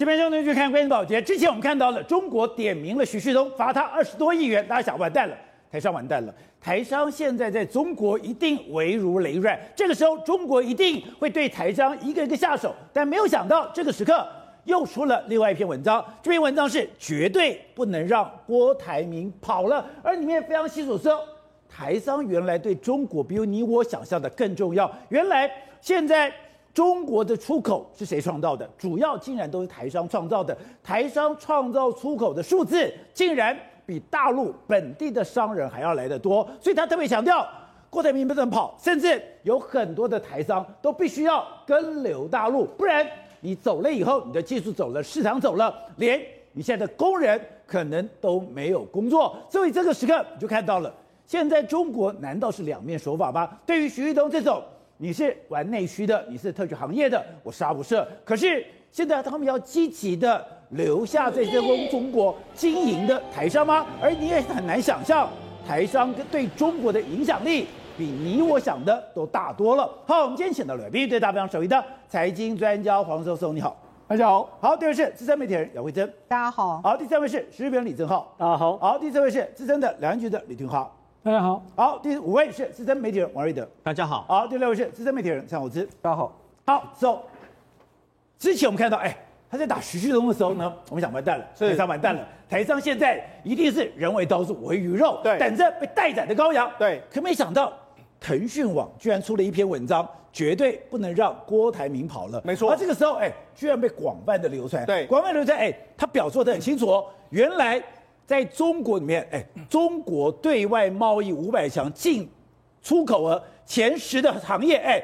这边兄弟去看关键保洁。之前我们看到了中国点名了徐旭东，罚他二十多亿元，大家想完蛋了，台商完蛋了。台商现在在中国一定危如累卵，这个时候中国一定会对台商一个一个下手。但没有想到这个时刻又出了另外一篇文章，这篇文章是绝对不能让郭台铭跑了，而里面非常清楚说，台商原来对中国比你我想象的更重要。原来现在。中国的出口是谁创造的？主要竟然都是台商创造的。台商创造出口的数字，竟然比大陆本地的商人还要来得多。所以他特别强调，郭台铭不能跑，甚至有很多的台商都必须要跟留大陆，不然你走了以后，你的技术走了，市场走了，连你现在的工人可能都没有工作。所以这个时刻你就看到了，现在中国难道是两面手法吗？对于徐旭东这种。你是玩内需的，你是特许行业的，我杀不赦。可是现在他们要积极的留下这些中中国经营的台商吗？而你也很难想象，台商对中国的影响力比你我想的都大多了。好，我们今天请到了必须对大非常熟悉的财经专家黄教授，你好，大家好。好，第二位是资深媒体人姚慧珍，大家好。好，第三位是时事评论李正浩，大家好。好，第四位是资深的两岸局的李俊浩。大家好，好，第五位是资深媒体人王瑞德，大家好，好，第六位是资深媒体人蔡宏之，大家好，好，so, 之前我们看到，哎，他在打徐旭东的时候呢，我们想完蛋了，台商完蛋了，台上现在一定是人为刀俎，我为鱼肉，对，等着被待宰的羔羊，对，可没想到腾讯网居然出了一篇文章，绝对不能让郭台铭跑了，没错，而这个时候，哎，居然被广泛的流传，对，广泛流传，哎，他表述的很清楚哦，原来。在中国里面，哎，中国对外贸易五百强进出口额前十的行业，哎。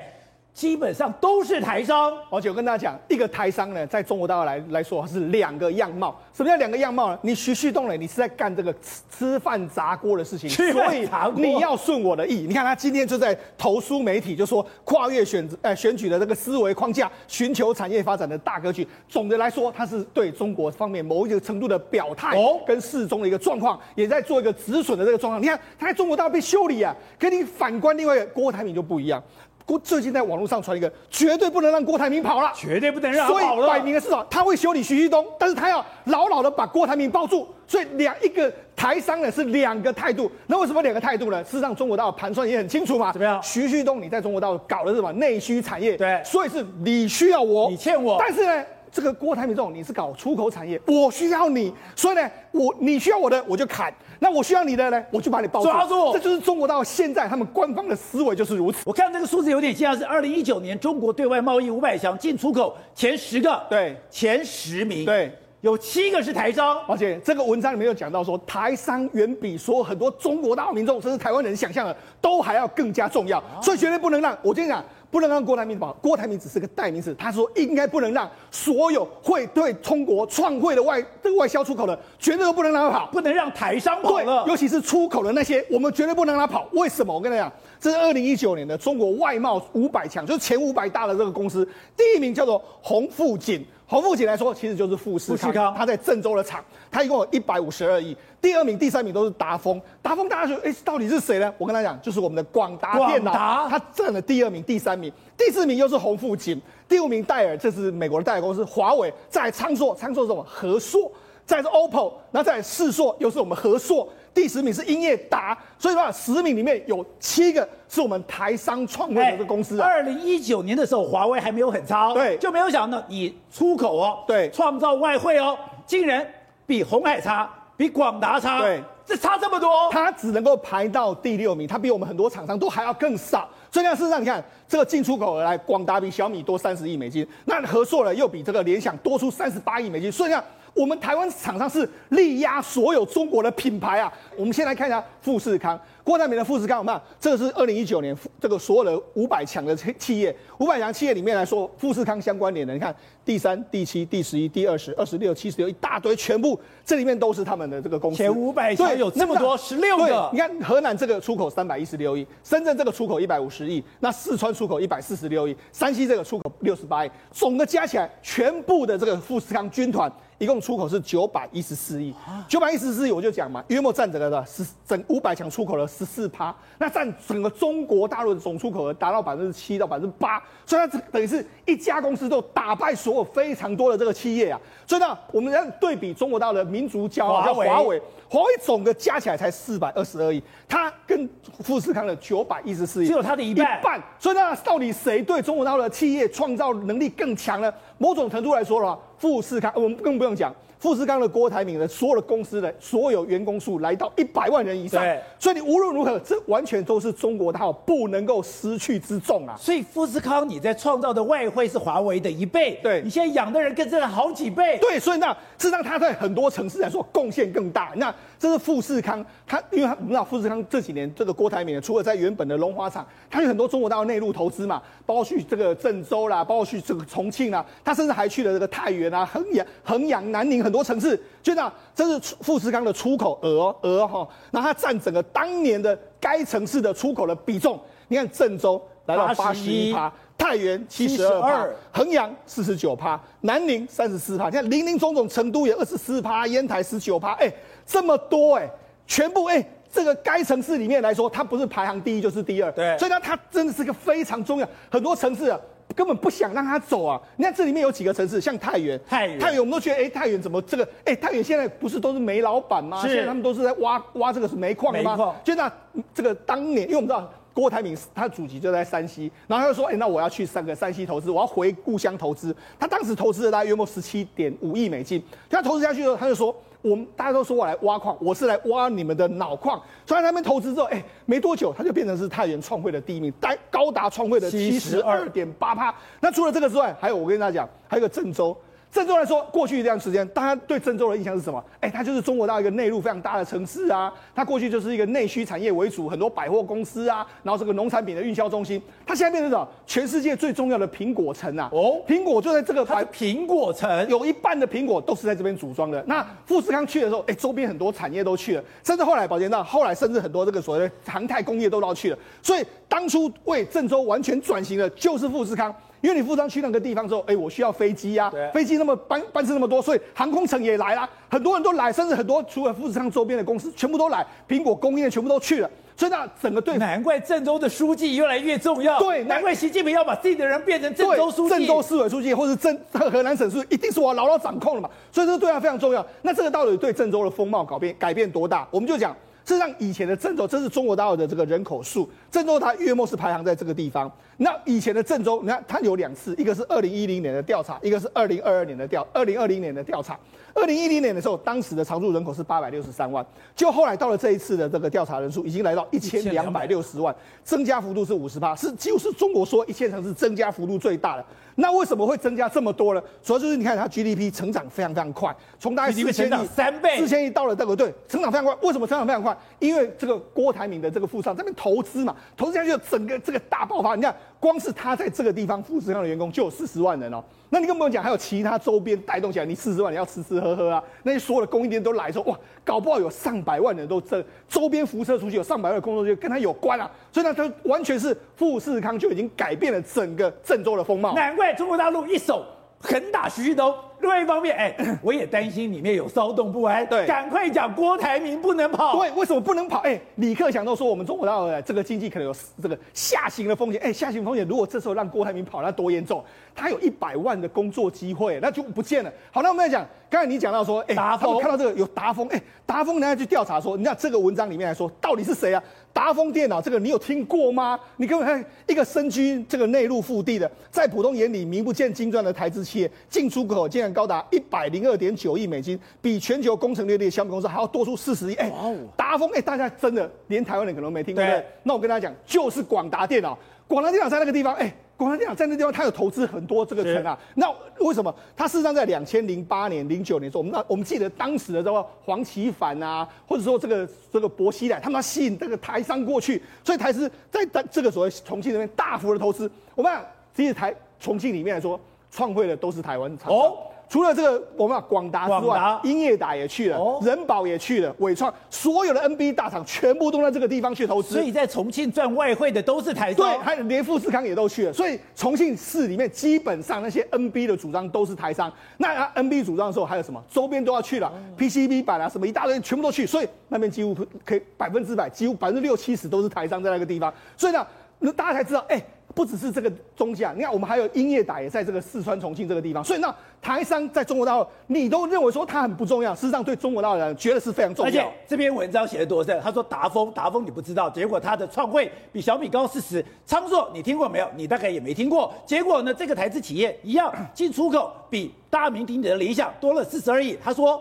基本上都是台商，而且我跟大家讲，一个台商呢，在中国大陆来来说是两个样貌。什么叫两个样貌呢？你徐旭东呢，你是在干这个吃吃饭砸锅的事情，所以你要顺我的意。你看他今天就在投书媒体，就说跨越选呃选举的这个思维框架，寻求产业发展的大格局。总的来说，他是对中国方面某一个程度的表态哦，跟适中的一个状况，也在做一个止损的这个状况。你看他在中国大陆被修理啊，跟你反观另外一个郭台铭就不一样。郭最近在网络上传一个，绝对不能让郭台铭跑了，绝对不能让他跑了。所以摆明的是什么？他会修理徐旭东，但是他要牢牢的把郭台铭抱住。所以两一个台商呢是两个态度。那为什么两个态度呢？事实上，中国大陆盘算也很清楚嘛。怎么样？徐旭东你在中国大陆搞的是什么？内需产业。对。所以是你需要我，你欠我。但是呢，这个郭台铭这种你是搞出口产业，我需要你，所以呢，我你需要我的我就砍。那我需要你的呢，我就把你抱住，抓住。这就是中国到现在他们官方的思维就是如此。我看这个数字有点像是二零一九年中国对外贸易五百强进出口前十个，对，前十名，对，有七个是台商。而且这个文章里面有讲到说，台商远比说很多中国大陆民众甚至台湾人想象的都还要更加重要，所以绝对不能让。我跟你讲。不能让郭台铭跑，郭台铭只是个代名词。他说应该不能让所有会对中国创汇的外这个外销出口的，绝对都不能让他跑，不能让台商跑了。对，尤其是出口的那些，我们绝对不能让他跑。为什么？我跟你讲，这是二零一九年的中国外贸五百强，就是前五百大的这个公司，第一名叫做洪富锦。鸿富锦来说，其实就是富士康，他在郑州的厂，他一共有一百五十二亿。第二名、第三名都是达丰，达丰大家说，哎，到底是谁呢？我跟他讲，就是我们的广达电脑，他占了第二名、第三名，第四名又是洪富锦，第五名戴尔，这是美国的戴尔公司，华为，再来昌硕，昌硕是什么？和硕，再来是 OPPO，然后再来世硕，又是我们和硕。第十名是英业达，所以说十名里面有七个是我们台商创会的这个公司啊。二零一九年的时候，华为还没有很差，对，就没有想到你出口哦，对，创造外汇哦，竟然比红海差，比广达差，对，这差这么多，它只能够排到第六名，它比我们很多厂商都还要更少。所以事实上，你看这个进出口而来，广达比小米多三十亿美金，那合硕呢又比这个联想多出三十八亿美金，所以讲。我们台湾厂商是力压所有中国的品牌啊！我们先来看一下富士康。郭台铭的富士康，我们看这个是二零一九年这个所有的五百强的企业，五百强企业里面来说，富士康相关联的，你看第三、第七、第十一、第二十、二十六、七十六一大堆，全部这里面都是他们的这个公司。前五百强有这么多，十六个。你看河南这个出口三百一十六亿，深圳这个出口一百五十亿，那四川出口一百四十六亿，山西这个出口六十八亿，总的加起来，全部的这个富士康军团一共出口是九百一十四亿，九百一十四亿我就讲嘛，约莫占整个的十整五百强出口的十四趴，那占整个中国大陆的总出口额达到百分之七到百分之八，所以它这等于是一家公司都打败所有非常多的这个企业啊，所以呢，我们要对比中国大陆的民族骄傲叫华为，华为总的加起来才四百二十二亿，它跟富士康的九百一十四亿只有它的一半，一半，所以呢，到底谁对中国大陆的企业创造能力更强呢？某种程度来说的话，富士康，我们更不用讲。富士康的郭台铭的所有的公司的所有员工数来到一百万人以上，对，所以你无论如何，这完全都是中国大陆不能够失去之重啊。所以富士康你在创造的外汇是华为的一倍，对，你现在养的人更是好几倍，对，所以那事实上他在很多城市来说贡献更大。那这是富士康，他因为他我们知道富士康这几年这个郭台铭除了在原本的龙华厂，他有很多中国大陆内陆投资嘛，包括去这个郑州啦，包括去这个重庆啦，他甚至还去了这个太原啊、衡阳、衡阳、南宁很多城市。就这样，这是富士康的出口额额哈，那它占整个当年的该城市的出口的比重，你看郑州来到八十一趴，太原七十二趴，衡阳四十九趴，南宁三十四趴，你看林林总总，成都也二十四趴，烟台十九趴，哎，这么多哎，全部哎，这个该城市里面来说，它不是排行第一就是第二，对，所以呢，它真的是个非常重要，很多城市啊。根本不想让他走啊！你看这里面有几个城市，像太原，太原，太原，我们都觉得，哎、欸，太原怎么这个？哎、欸，太原现在不是都是煤老板吗？现在他们都是在挖挖这个是煤矿的吗？就那这个当年，因为我们知道郭台铭他祖籍就在山西，然后他就说，哎、欸，那我要去三个山西投资，我要回故乡投资。他当时投资了大概约莫十七点五亿美金，他投资下去之后，他就说。我们大家都说我来挖矿，我是来挖你们的脑矿。所以他们投资之后，哎，没多久他就变成是太原创汇的第一名，达高达创汇的七十二点八趴。那除了这个之外，还有我跟大家讲，还有个郑州。郑州来说，过去一段时间，大家对郑州的印象是什么？哎，它就是中国大陆一个内陆非常大的城市啊。它过去就是一个内需产业为主，很多百货公司啊，然后这个农产品的运销中心。它现在变成什么？全世界最重要的苹果城啊！哦，苹果就在这个它苹果城，有一半的苹果都是在这边组装的。那富士康去的时候，哎，周边很多产业都去了，甚至后来宝杰道，后来甚至很多这个所谓的航太工业都到去了。所以当初为郑州完全转型的，就是富士康。因为你富士康去那个地方之后，哎，我需要飞机呀、飞机那么班班次那么多，所以航空城也来了，很多人都来，甚至很多除了富士康周边的公司全部都来，苹果供应链全部都去了，所以那整个对，难怪郑州的书记越来越重要，对，难怪习近平要把自己的人变成郑州书记，郑州市委书记或是郑 河南省书记，一定是我牢牢掌控了嘛，所以这个对他非常重要。那这个到底对郑州的风貌改变改变多大？我们就讲。事实上，以前的郑州，这是中国大陆的这个人口数，郑州它月末是排行在这个地方。那以前的郑州，你看它有两次，一个是二零一零年的调查，一个是二零二二年的调，二零二零年的调查。二零一零年的时候，当时的常住人口是八百六十三万，就后来到了这一次的这个调查人数，已经来到一千两百六十万，增加幅度是五十八，是几乎是中国说一线城市增加幅度最大的。那为什么会增加这么多呢？主要就是你看它 GDP 成长非常非常快，从大概四千亿三倍，四千亿到了这个对，成长非常快。为什么成长非常快？因为这个郭台铭的这个富商这边投资嘛，投资下去整个这个大爆发。你看，光是他在这个地方富士康的员工就有四十万人哦。那你更不用讲，还有其他周边带动起来，你四十万你要吃吃喝喝啊，那些所有的供应链都来说，哇，搞不好有上百万人都这周边辐射出去，有上百万的工作就跟他有关啊，所以呢，他完全是富士康就已经改变了整个郑州的风貌。难怪中国大陆一手横打徐旭东。另外一方面，哎，我也担心里面有骚动不安。对，赶快讲郭台铭不能跑。对，为什么不能跑？哎，李克强都说我们中国大陆这个经济可能有这个下行的风险。哎，下行风险，如果这时候让郭台铭跑，那多严重？他有一百万的工作机会，那就不见了。好，那我们来讲，刚才你讲到说，哎，达丰看到这个有达丰，哎，达丰人家去调查说，你看这个文章里面来说，到底是谁啊？达丰电脑这个你有听过吗？你给我看一个身居这个内陆腹地的，在普通眼里名不见经传的台资企业，进出口竟然高达一百零二点九亿美金，比全球工程略地的相比公司还要多出四十亿。哎，达丰，哎，大家真的连台湾人可能没听过？那我跟大家讲，就是广达电脑，广达电脑在那个地方，哎。广达电脑在那地方，它有投资很多这个城啊。那为什么？它事实上在两千零八年、零九年的时候，我们那我们记得当时的这个黄奇帆啊，或者说这个这个薄熙来，他们要吸引这个台商过去，所以台资在这个所谓重庆那边大幅的投资。我们讲，其实台重庆里面来说，创汇的都是台湾厂。哦，除了这个我们广达之外，英业达也去了，哦、仁宝也去了，伟创所有的 NB 大厂全部都在这个地方去投资。所以在重庆赚外汇的都是台商，对，还有连富士康也都去了。所以重庆市里面基本上那些 NB 的主张都是台商。那 NB 主张的时候还有什么？周边都要去了、哦、，PCB 板啊什么一大堆全部都去。所以那边几乎可以百分之百，几乎百分之六七十都是台商在那个地方。所以呢，那大家才知道，哎、欸。不只是这个中价，你看我们还有英业达也在这个四川重庆这个地方，所以那台商在中国大陆，你都认为说它很不重要，事实上对中国大陆人觉得是非常重要。而且这篇文章写的多深，他说达丰，达丰你不知道，结果他的创汇比小米高四十。昌硕你听过没有？你大概也没听过。结果呢，这个台资企业一样进出口比大名鼎鼎的理想多了四十二亿。他说，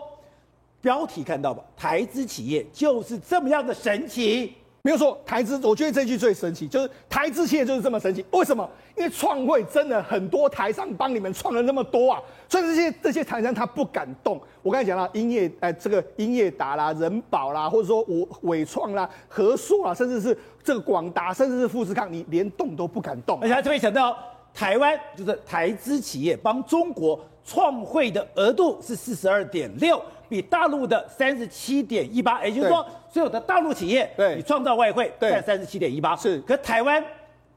标题看到吧？台资企业就是这么样的神奇。没有错，台资，我觉得这句最神奇，就是台资企业就是这么神奇。为什么？因为创汇真的很多台商帮你们创了那么多啊，所以这些这些台商他不敢动。我刚才讲了英业，哎，这个英业达啦、人保啦，或者说我伟创啦、和硕啊，甚至是这个广达，甚至是富士康，你连动都不敢动。而且还特别想到，台湾就是台资企业帮中国创汇的额度是四十二点六。比大陆的三十七点一八，也就是说，所有的大陆企业，对，你创造外汇占三十七点一八，是，可台湾。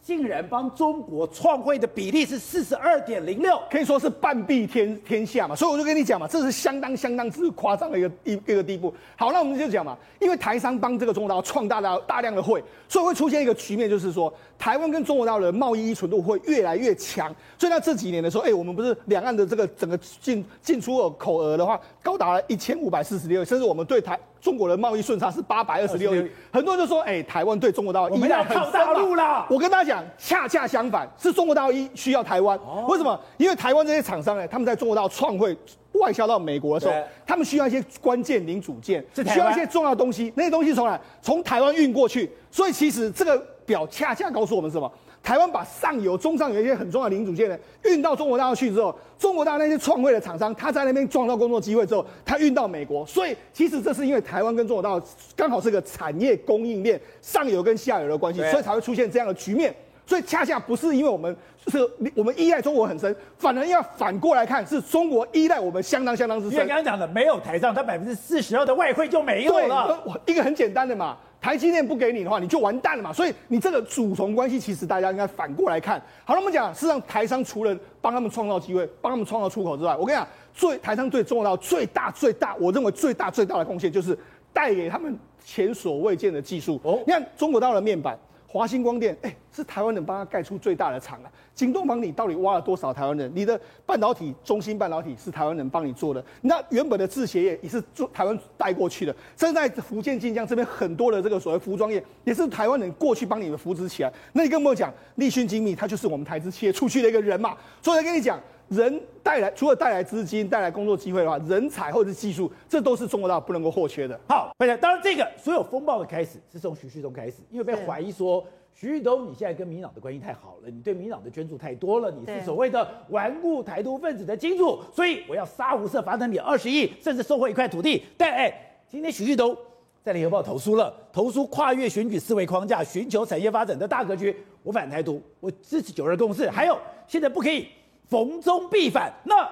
竟然帮中国创汇的比例是四十二点零六，可以说是半壁天天下嘛，所以我就跟你讲嘛，这是相当相当之夸张的一个一一个地步。好，那我们就讲嘛，因为台商帮这个中国大陆创大大大量的汇，所以会出现一个局面，就是说台湾跟中国大陆的贸易依存度会越来越强。所以在这几年的时候，哎，我们不是两岸的这个整个进进出口额的话，高达了一千五百四十六，甚至我们对台。中国的贸易顺差是八百二十六亿，很多人就说，哎、欸，台湾对中国大陆依赖很大陆啦。我跟大家讲，恰恰相反，是中国大陆一需要台湾。哦、为什么？因为台湾这些厂商呢，他们在中国大陆创汇外销到美国的时候，他们需要一些关键零组件，需要一些重要东西，那些东西从哪？从台湾运过去。所以其实这个表恰恰告诉我们什么？台湾把上游、中上游一些很重要的零组件呢运到中国大陆去之后，中国大陆那些创汇的厂商，他在那边创造工作机会之后，他运到美国。所以其实这是因为台湾跟中国大陆刚好是个产业供应链上游跟下游的关系，所以才会出现这样的局面。所以恰恰不是因为我们是我们依赖中国很深，反而要反过来看，是中国依赖我们相当相当之深。因为刚刚讲的，没有台商，它百分之四十二的外汇就没有了。一个很简单的嘛。台积电不给你的话，你就完蛋了嘛。所以你这个主从关系，其实大家应该反过来看。好了，我们讲，事实上台商除了帮他们创造机会、帮他们创造出口之外，我跟你讲，最台商对中国大陆最大、最大，我认为最大、最大的贡献就是带给他们前所未见的技术。哦，你看中国大陆的面板。华星光电，哎、是台湾人帮他盖出最大的厂啊！京东帮你到底挖了多少台湾人？你的半导体，中芯半导体是台湾人帮你做的。那原本的制鞋业也是做台湾带过去的。甚至在福建晋江这边很多的这个所谓服装业，也是台湾人过去帮你们扶持起来。那你跟我讲，立讯精密，他就是我们台资企业出去的一个人嘛。所以我跟你讲，人带来除了带来资金、带来工作机会的话，人才或者是技术，这都是中国大陆不能够或缺的。好，大家当然这个所有风暴的开始是从徐旭东开始，因为被怀疑说。徐旭东，你现在跟民党的关系太好了，你对民党的捐助太多了，你是所谓的顽固台独分子的金主，所以我要杀无赦，罚他你二十亿，甚至收回一块土地。但哎，今天徐旭东在联合报投书了，投书跨越选举思维框架，寻求产业发展的大格局。我反台独，我支持九二共识，还有现在不可以逢中必反。那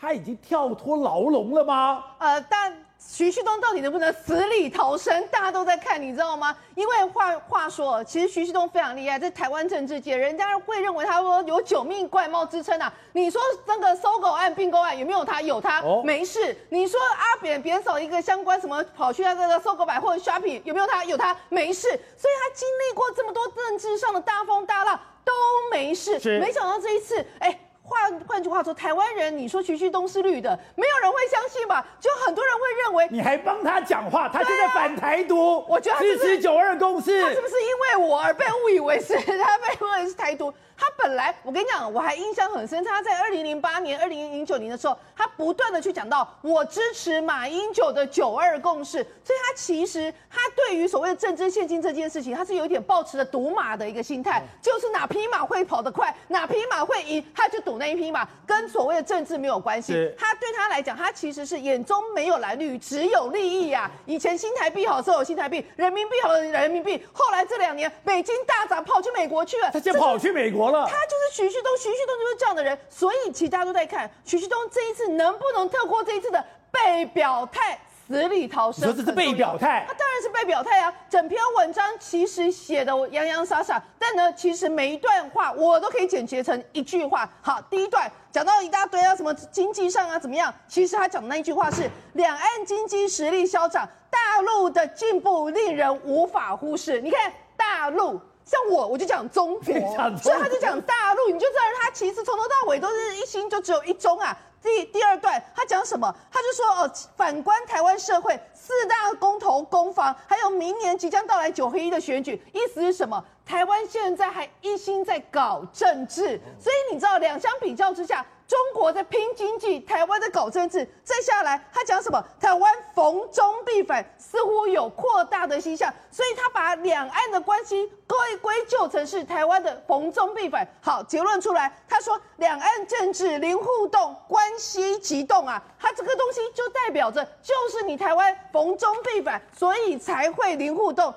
他已经跳脱牢笼了吗？呃，但。徐旭东到底能不能死里逃生？大家都在看，你知道吗？因为话话说，其实徐旭东非常厉害，在台湾政治界，人家会认为他说有九命怪猫之称啊。你说那个搜狗案、并购案有没有他？有他，哦、没事。你说阿扁扁扫一个相关什么，跑去那个搜狗百货 shopping 有没有他？有他，没事。所以他经历过这么多政治上的大风大浪都没事。没想到这一次，哎。换换句话说，台湾人，你说徐旭东是绿的，没有人会相信吧？就很多人会认为你还帮他讲话，他现在反台独，我觉得支持九二共识，他是不是因为我而被误以为是他被误以为是台独？他本来，我跟你讲，我还印象很深。他在二零零八年、二零零九年的时候，他不断的去讲到我支持马英九的九二共识。所以，他其实他对于所谓的政治献金这件事情，他是有一点抱持的赌马的一个心态，就是哪匹马会跑得快，哪匹马会赢，他就赌那一匹马，跟所谓的政治没有关系。他对他来讲，他其实是眼中没有蓝绿，只有利益呀、啊。以前新台币好时候有新台币，人民币好的人民币，后来这两年美金大涨，跑去美国去了。他先跑去美国。他就是徐旭东，徐旭东就是这样的人，所以其实大家都在看徐旭东这一次能不能透过这一次的被表态。死里逃生，说这是被表态，他当然是被表态啊！整篇文章其实写的洋洋洒洒，但呢，其实每一段话我都可以简洁成一句话。好，第一段讲到一大堆啊，什么经济上啊怎么样？其实他讲的那一句话是：两岸经济实力消长，大陆的进步令人无法忽视。你看大陆，像我我就讲中国，所以他就讲大陆，你就知道他其实从头到尾都是一心就只有一中啊。第第二段，他讲什么？他就说哦，反观台湾社会四大公投公防，还有明年即将到来九合一的选举，意思是什么？台湾现在还一心在搞政治，所以你知道两相比较之下。中国在拼经济，台湾在搞政治。再下来，他讲什么？台湾逢中必反，似乎有扩大的迹象。所以他把两岸的关系归归咎成是台湾的逢中必反。好，结论出来，他说两岸政治零互动，关系急动啊。他这个东西就代表着，就是你台湾逢中必反，所以才会零互动。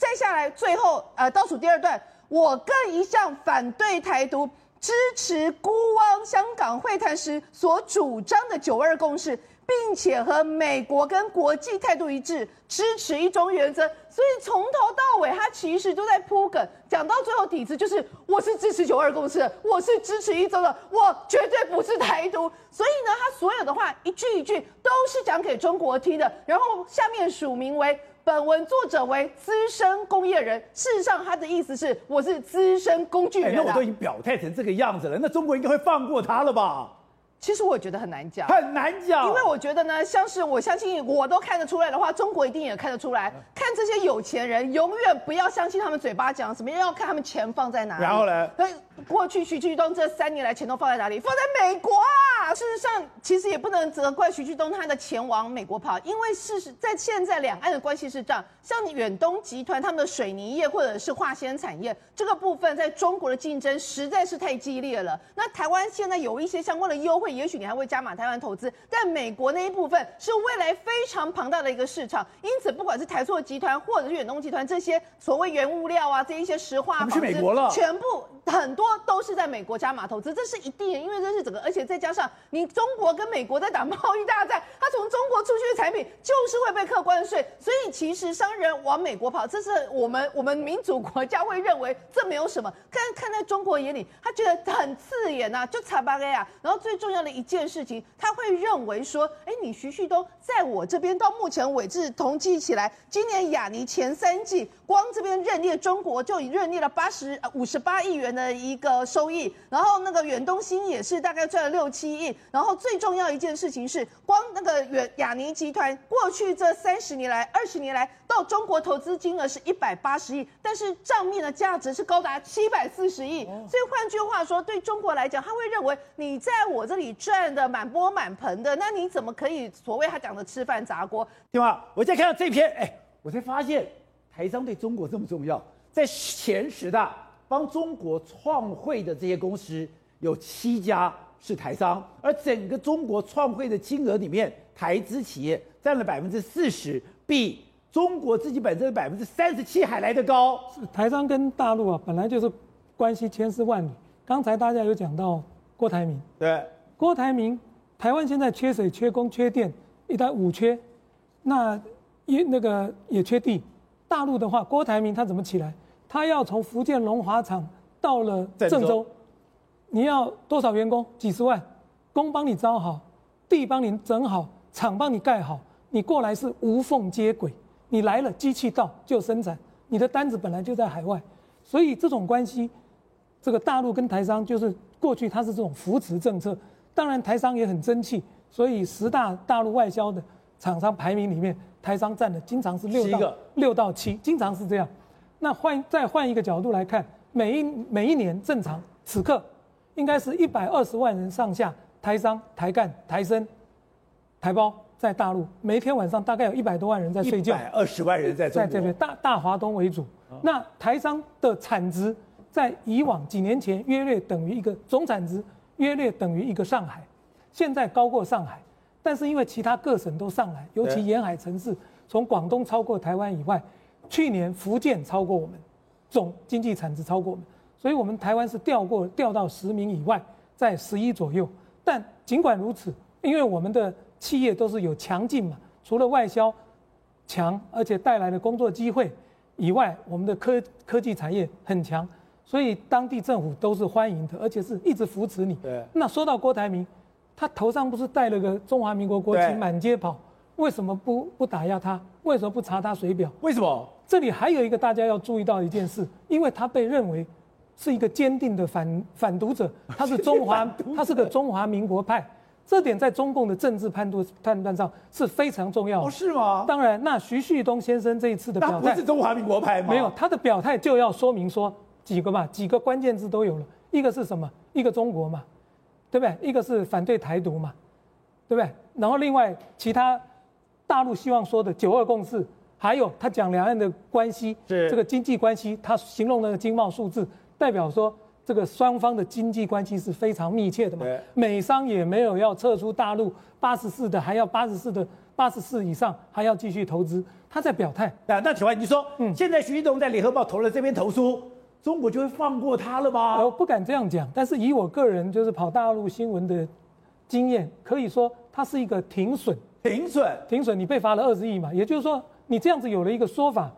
再下来，最后呃倒数第二段，我更一向反对台独。支持辜汪香港会谈时所主张的九二共识，并且和美国跟国际态度一致，支持一中原则。所以从头到尾，他其实都在铺梗，讲到最后底子就是：我是支持九二共识的，我是支持一中的，我绝对不是台独。所以呢，他所有的话一句一句都是讲给中国听的，然后下面署名为。本文作者为资深工业人，事实上他的意思是我是资深工具人。那我都已经表态成这个样子了，那中国应该会放过他了吧？其实我觉得很难讲，很难讲，因为我觉得呢，像是我相信我都看得出来的话，中国一定也看得出来。看这些有钱人，永远不要相信他们嘴巴讲什么，要看他们钱放在哪里。然后呢？过去徐旭东这三年来钱都放在哪里？放在美国啊！事实上，其实也不能责怪徐旭东他的钱往美国跑，因为事实在现在两岸的关系是这样，像远东集团他们的水泥业或者是化纤产业这个部分，在中国的竞争实在是太激烈了。那台湾现在有一些相关的优惠。也许你还会加码台湾投资，但美国那一部分是未来非常庞大的一个市场，因此不管是台塑集团或者是远东集团这些所谓原物料啊，这一些石化，去美国了，全部很多都是在美国加码投资，这是一定的，因为这是整个，而且再加上你中国跟美国在打贸易大战，它从中国出去的产品就是会被课关税，所以其实商人往美国跑，这是我们我们民主国家会认为这没有什么，看看在中国眼里，他觉得很刺眼呐、啊，就查巴给啊，然后最重要的一件事情，他会认为说，哎，你徐旭东在我这边到目前为止统计起来，今年亚尼前三季光这边认列中国就已认列了八十呃五十八亿元的一个收益，然后那个远东新也是大概赚了六七亿，然后最重要一件事情是，光那个远亚尼集团过去这三十年来、二十年来到中国投资金额是一百八十亿，但是账面的价值是高达七百四十亿，所以换句话说，对中国来讲，他会认为你在我这里赚的满钵满盆的，那你怎么可以所谓他讲的吃饭砸锅？对吧？我再看到这篇，哎，我才发现台商对中国这么重要，在前十大帮中国创汇的这些公司有七家是台商，而整个中国创汇的金额里面，台资企业占了百分之四十，比中国自己本身的百分之三十七还来得高。是台商跟大陆啊，本来就是关系千丝万缕。刚才大家有讲到郭台铭，对。郭台铭，台湾现在缺水、缺工、缺电，一旦五缺，那也那个也缺地。大陆的话，郭台铭他怎么起来？他要从福建龙华厂到了郑州，州你要多少员工？几十万，工帮你招好，地帮你整好，厂帮你盖好，你过来是无缝接轨。你来了，机器到就生产，你的单子本来就在海外，所以这种关系，这个大陆跟台商就是过去它是这种扶持政策。当然，台商也很争气，所以十大大陆外销的厂商排名里面，台商占的经常是六到六到七，经常是这样。那换再换一个角度来看，每一每一年正常此刻应该是一百二十万人上下，台商、台干、台生、台胞在大陆，每一天晚上大概有一百多万人在睡觉。一百二十万人在在这边，大大华东为主。那台商的产值在以往几年前约略等于一个总产值。约略等于一个上海，现在高过上海，但是因为其他各省都上来，尤其沿海城市，从广东超过台湾以外，去年福建超过我们，总经济产值超过我们，所以我们台湾是掉过掉到十名以外，在十一左右。但尽管如此，因为我们的企业都是有强劲嘛，除了外销强，而且带来的工作机会以外，我们的科科技产业很强，所以当地政府都是欢迎的，而且是一直扶持你。对。那说到郭台铭，他头上不是戴了个中华民国国旗满街跑，为什么不不打压他？为什么不查他水表？为什么？这里还有一个大家要注意到一件事，因为他被认为是一个坚定的反反独者，他是中华，他是个中华民国派，这点在中共的政治判断判断上是非常重要的。哦，是吗？当然，那徐旭东先生这一次的表态，是中华民国派吗？没有，他的表态就要说明说几个嘛，几个关键字都有了，一个是什么？一个中国嘛，对不对？一个是反对台独嘛，对不对？然后另外其他。大陆希望说的九二共识，还有他讲两岸的关系，这个经济关系，他形容那个经贸数字，代表说这个双方的经济关系是非常密切的嘛。美商也没有要撤出大陆，八十四的还要八十四的八十四以上还要继续投资，他在表态。那那请问你说，嗯，现在徐旭东在联合报投了这篇投书，中国就会放过他了吗？我不敢这样讲，但是以我个人就是跑大陆新闻的经验，可以说他是一个停损。停损，停损，你被罚了二十亿嘛？也就是说，你这样子有了一个说法，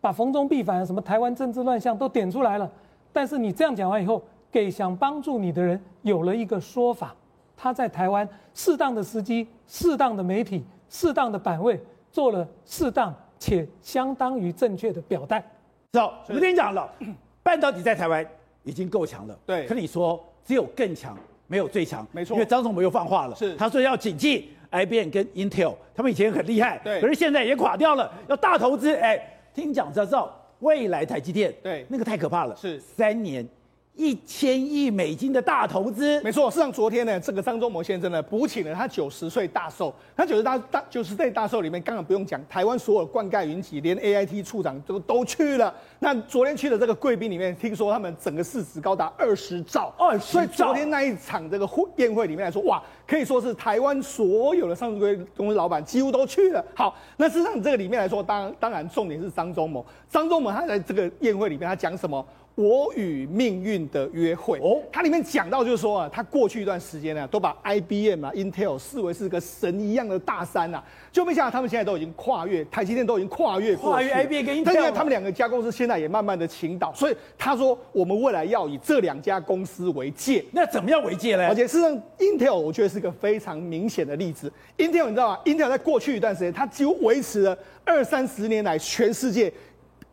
把逢中必反、什么台湾政治乱象都点出来了。但是你这样讲完以后，给想帮助你的人有了一个说法，他在台湾适当的时机、适当的媒体、适当的版位，做了适当且相当于正确的表态。走，我跟你讲了，半导体在台湾已经够强了。对，可你说只有更强，没有最强。没错，因为张忠谋又放话了，是他说要谨记。IBM 跟 Intel，他们以前很厉害，对，可是现在也垮掉了，要大投资。哎，听讲知道未来台积电，对，那个太可怕了，是三年。一千亿美金的大投资，没错。事实上，昨天呢，这个张忠谋先生呢，补请了他九十岁大寿。他九十大大九十岁大寿里面，刚刚不用讲，台湾所有灌溉云集，连 AIT 处长都都去了。那昨天去的这个贵宾里面，听说他们整个市值高达二十兆，二十兆。所以昨天那一场这个会宴会里面来说，哇，可以说是台湾所有的上市公司老板几乎都去了。好，那事实上这个里面来说，当然当然重点是张忠谋。张忠谋他在这个宴会里面，他讲什么？我与命运的约会哦，它里面讲到就是说啊，他过去一段时间呢，都把 IBM 啊、Intel 视为是个神一样的大山呐，就没想到他们现在都已经跨越，台积电都已经跨越过跨越 IBM 跟 Intel，他们两个家公司现在也慢慢的倾倒，所以他说我们未来要以这两家公司为界，那怎么样为界呢？而且事实上，Intel 我觉得是一个非常明显的例子，Intel 你知道吗？Intel 在过去一段时间，它几乎维持了二三十年来全世界。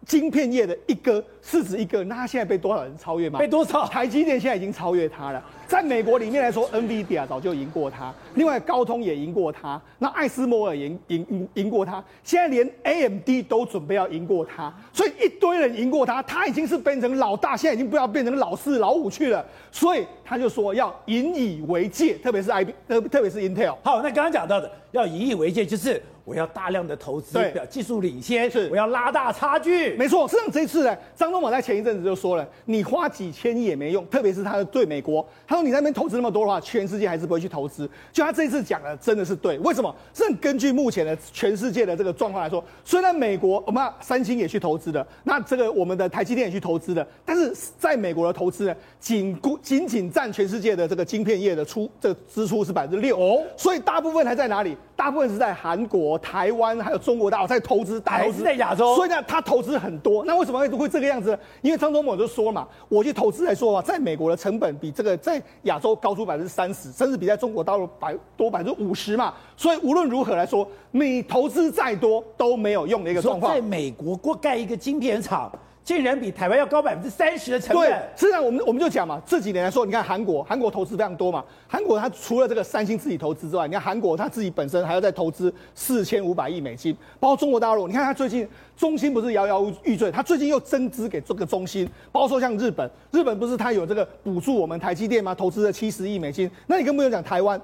晶片业的一哥，市值一哥，那他现在被多少人超越吗？被多少？台积电现在已经超越他了。在美国里面来说，NVIDIA 早就赢过他，另外高通也赢过他，那艾斯摩尔赢赢赢赢过他，现在连 AMD 都准备要赢过他，所以一堆人赢过他，他已经是变成老大，现在已经不要变成老四、老五去了。所以他就说要引以为戒，特别是 IB，特特别是 Intel。好，那刚刚讲到的要引以为戒，就是。我要大量的投资，对，技术领先，是，我要拉大差距，没错。实际上这一次呢，张忠谋在前一阵子就说了，你花几千亿也没用，特别是他对美国，他说你在那边投资那么多的话，全世界还是不会去投资。就他这一次讲的真的是对，为什么？是根据目前的全世界的这个状况来说，虽然美国我们三星也去投资的，那这个我们的台积电也去投资的，但是在美国的投资呢，仅仅仅占全世界的这个晶片业的出这个支出是百分之六哦，所以大部分还在哪里？大部分是在韩国、台湾还有中国大陆在投资，大投资在亚洲，所以呢，他投资很多。那为什么会会这个样子呢？因为张忠谋就说嘛，我去投资来说啊，在美国的成本比这个在亚洲高出百分之三十，甚至比在中国大陆百多百分之五十嘛。所以无论如何来说，你投资再多都没有用的一个状况。在美国过盖一个晶片厂。竟然比台湾要高百分之三十的成本。对，实际上我们我们就讲嘛，这几年来说，你看韩国，韩国投资非常多嘛。韩国它除了这个三星自己投资之外，你看韩国它自己本身还要再投资四千五百亿美金。包括中国大陆，你看它最近中芯不是摇摇欲坠，它最近又增资给这个中芯。包括说像日本，日本不是它有这个补助我们台积电吗？投资了七十亿美金。那你更不用讲台湾。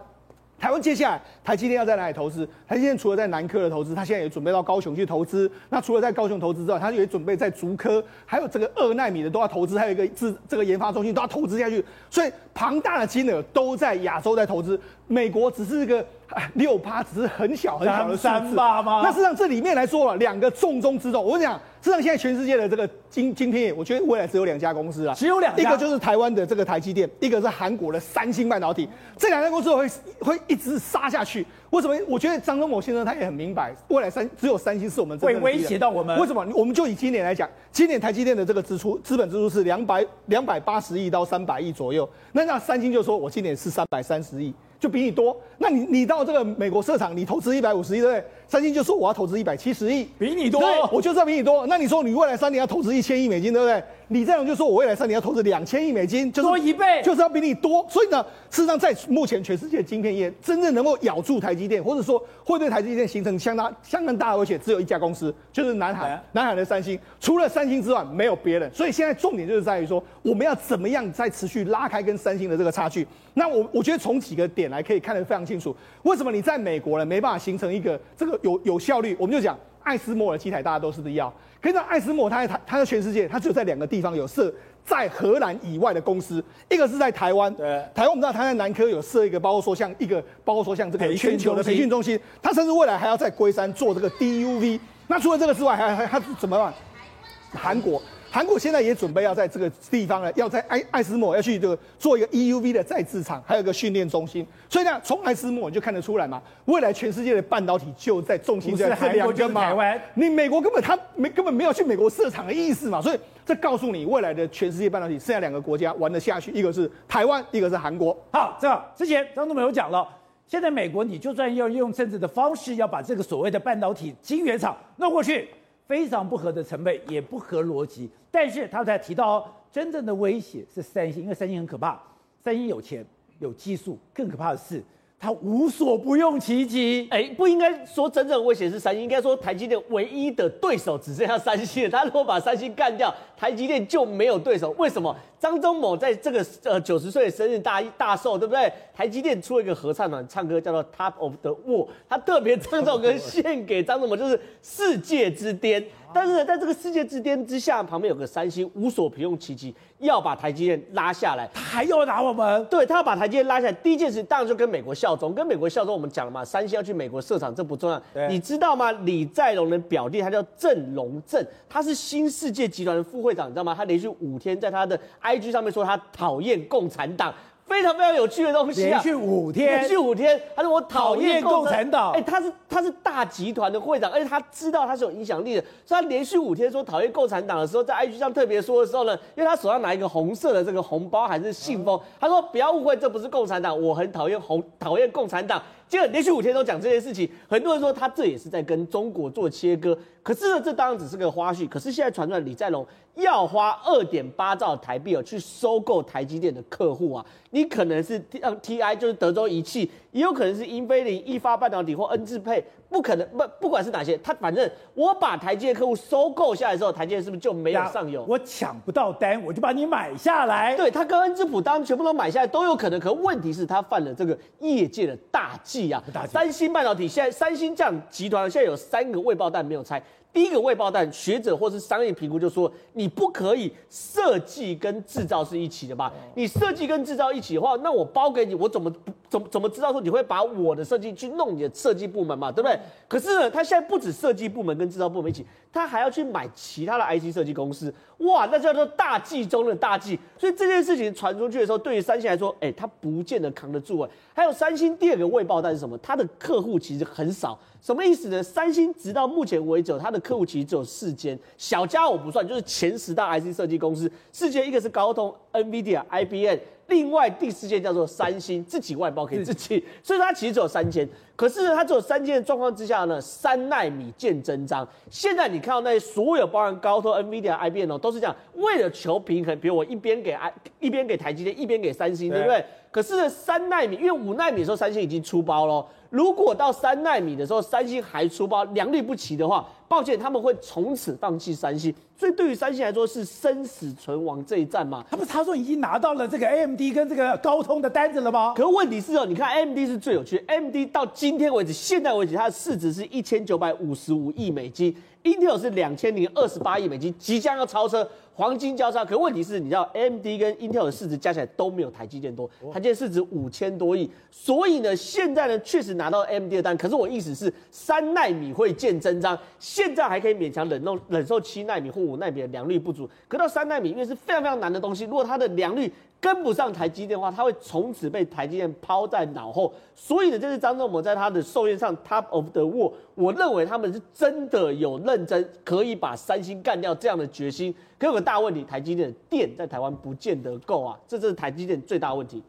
台湾接下来，台积电要在哪里投资？台积电除了在南科的投资，它现在也准备到高雄去投资。那除了在高雄投资之外，它也准备在竹科，还有这个二纳米的都要投资，还有一个自这个研发中心都要投资下去。所以庞大的金额都在亚洲在投资，美国只是一个六趴只是很小很小的三八吗？那事实上这里面来说啊，两个重中之重。我跟你讲，事实上现在全世界的这个晶晶片业，我觉得未来只有两家公司啊，只有两家，一个就是台湾的这个台积电，一个是韩国的三星半导体。这两家公司会会一直杀下去。为什么？我觉得张忠谋先生他也很明白，未来三只有三星是我们会威胁到我们。为什么？我们就以今年来讲，今年台积电的这个支出资本支出是两百两百八十亿到三百亿左右。那那三星就说，我今年是三百三十亿。就比你多，那你你到这个美国市场，你投资一百五十亿，对不对？三星就说我要投资一百七十亿，比你多，我就知道比你多。那你说你未来三年要投资一千亿美金，对不对？李在镕就说我未来三年要投资两千亿美金，就是多一倍，就是要比你多。所以呢，事实上在目前全世界的晶片业真正能够咬住台积电，或者说会对台积电形成相当相当大的威胁，只有一家公司，就是南韩，南海的三星。除了三星之外，没有别人。所以现在重点就是在于说，我们要怎么样再持续拉开跟三星的这个差距。那我我觉得从几个点来可以看得非常清楚，为什么你在美国呢没办法形成一个这个有有效率？我们就讲艾斯摩尔机台，大家都是不是要？可是艾斯摩尔它在它在全世界，它只有在两个地方有设在荷兰以外的公司，一个是在台湾，对，台湾我们知道它在南科有设一个，包括说像一个，包括说像这个全球的培训中心，它甚至未来还要在龟山做这个 DUV。那除了这个之外，还还它怎么办？韩国。韩国现在也准备要在这个地方呢，要在爱爱斯摩要去这个做一个 EUV 的再制厂，还有一个训练中心。所以呢，从爱斯摩你就看得出来嘛，未来全世界的半导体就在重心在这两个嘛。台湾，你美国根本他没根本没有去美国设厂的意思嘛。所以这告诉你，未来的全世界半导体剩下两个国家玩得下去，一个是台湾，一个是韩国。好，这样之前张忠谋有讲了，现在美国你就算要用政治的方式要把这个所谓的半导体晶圆厂弄过去。非常不合的成本，也不合逻辑。但是他才提到，真正的威胁是三星，因为三星很可怕。三星有钱有技术，更可怕的是，他无所不用其极。哎，不应该说真正的威胁是三星，应该说台积电唯一的对手只剩下三星。他如果把三星干掉，台积电就没有对手。为什么？张忠谋在这个呃九十岁的生日大大寿，对不对？台积电出了一个合唱团，唱歌叫做《Top of the World》，他特别唱这首歌献给张忠谋，就是世界之巅。但是呢，在这个世界之巅之下，旁边有个三星，无所不用其极，要把台积电拉下来。他还要拿我们？对，他要把台积电拉下来。第一件事当然就跟美国效忠，跟美国效忠。我们讲了嘛，三星要去美国设厂，这不重要。你知道吗？李在镕的表弟，他叫郑龙正，他是新世界集团的副会长，你知道吗？他连续五天在他的 IG 上面说他讨厌共产党。非常非常有趣的东西啊！连续五天，连续五天，他说我讨厌共产党。哎、欸，他是他是大集团的会长，而且他知道他是有影响力的，所以他连续五天说讨厌共产党的时候，在 IG 上特别说的时候呢，因为他手上拿一个红色的这个红包还是信封，他说不要误会，这不是共产党，我很讨厌红讨厌共产党。就连续五天都讲这件事情，很多人说他这也是在跟中国做切割。可是呢，这当然只是个花絮。可是现在传出来，李在龙要花二点八兆台币哦，去收购台积电的客户啊。你可能是 T T I，就是德州仪器，也有可能是英飞凌、一发半导体或恩智配。不可能，不不管是哪些，他反正我把台积电客户收购下来之后，台积电是不是就没有上游？我抢不到单，我就把你买下来。对，他跟恩智浦当然全部都买下来都有可能，可问题是他犯了这个业界的大忌啊！大忌。三星半导体现在三星这样集团现在有三个未爆弹没有拆。第一个未爆弹，学者或是商业评估就说，你不可以设计跟制造是一起的吧？你设计跟制造一起的话，那我包给你，我怎么怎么怎么知道说你会把我的设计去弄你的设计部门嘛？对不对？可是呢，他现在不止设计部门跟制造部门一起，他还要去买其他的 IC 设计公司，哇，那叫做大忌中的大忌。所以这件事情传出去的时候，对于三星来说，哎，他不见得扛得住哎。还有三星第二个未爆弹是什么？它的客户其实很少。什么意思呢？三星直到目前为止，它的客户其实只有四间，小家我不算，就是前十大 IC 设计公司，四间一个是高通、NVIDIA、IBM，另外第四件叫做三星，自己外包给自己，所以它其实只有三千。可是呢，它只有三千的状况之下呢，三纳米见真章。现在你看到那些所有包含高通、NVIDIA、IBM 哦，都是这样，为了求平衡，比如我一边给 I，一边给台积电，一边给三星，对不对？可是呢，三纳米，因为五纳米的时候，三星已经出包喽。如果到三纳米的时候，三星还出包，良率不齐的话，抱歉，他们会从此放弃三星。所以对于三星来说，是生死存亡这一战嘛。他不是他说已经拿到了这个 AMD 跟这个高通的单子了吗？可问题是哦，你看 AMD 是最有趣，AMD 到今天为止，现在为止，它的市值是一千九百五十五亿美金。，Intel 是两千零二十八亿美金，即将要超车。黄金交叉，可问题是，你知道 AMD 跟 Intel 的市值加起来都没有台积电多，台积电市值五千多亿，所以呢，现在呢确实拿到 AMD 的单，可是我意思是三纳米会见真章，现在还可以勉强忍受忍受七纳米或五纳米的良率不足，可到三纳米因为是非常非常难的东西，如果它的良率跟不上台积电的话，它会从此被台积电抛在脑后，所以呢，这是张忠谋在他的寿宴上 Top of the World，我认为他们是真的有认真可以把三星干掉这样的决心。有个大问题，台积电的电在台湾不见得够啊，这这是台积电最大问题。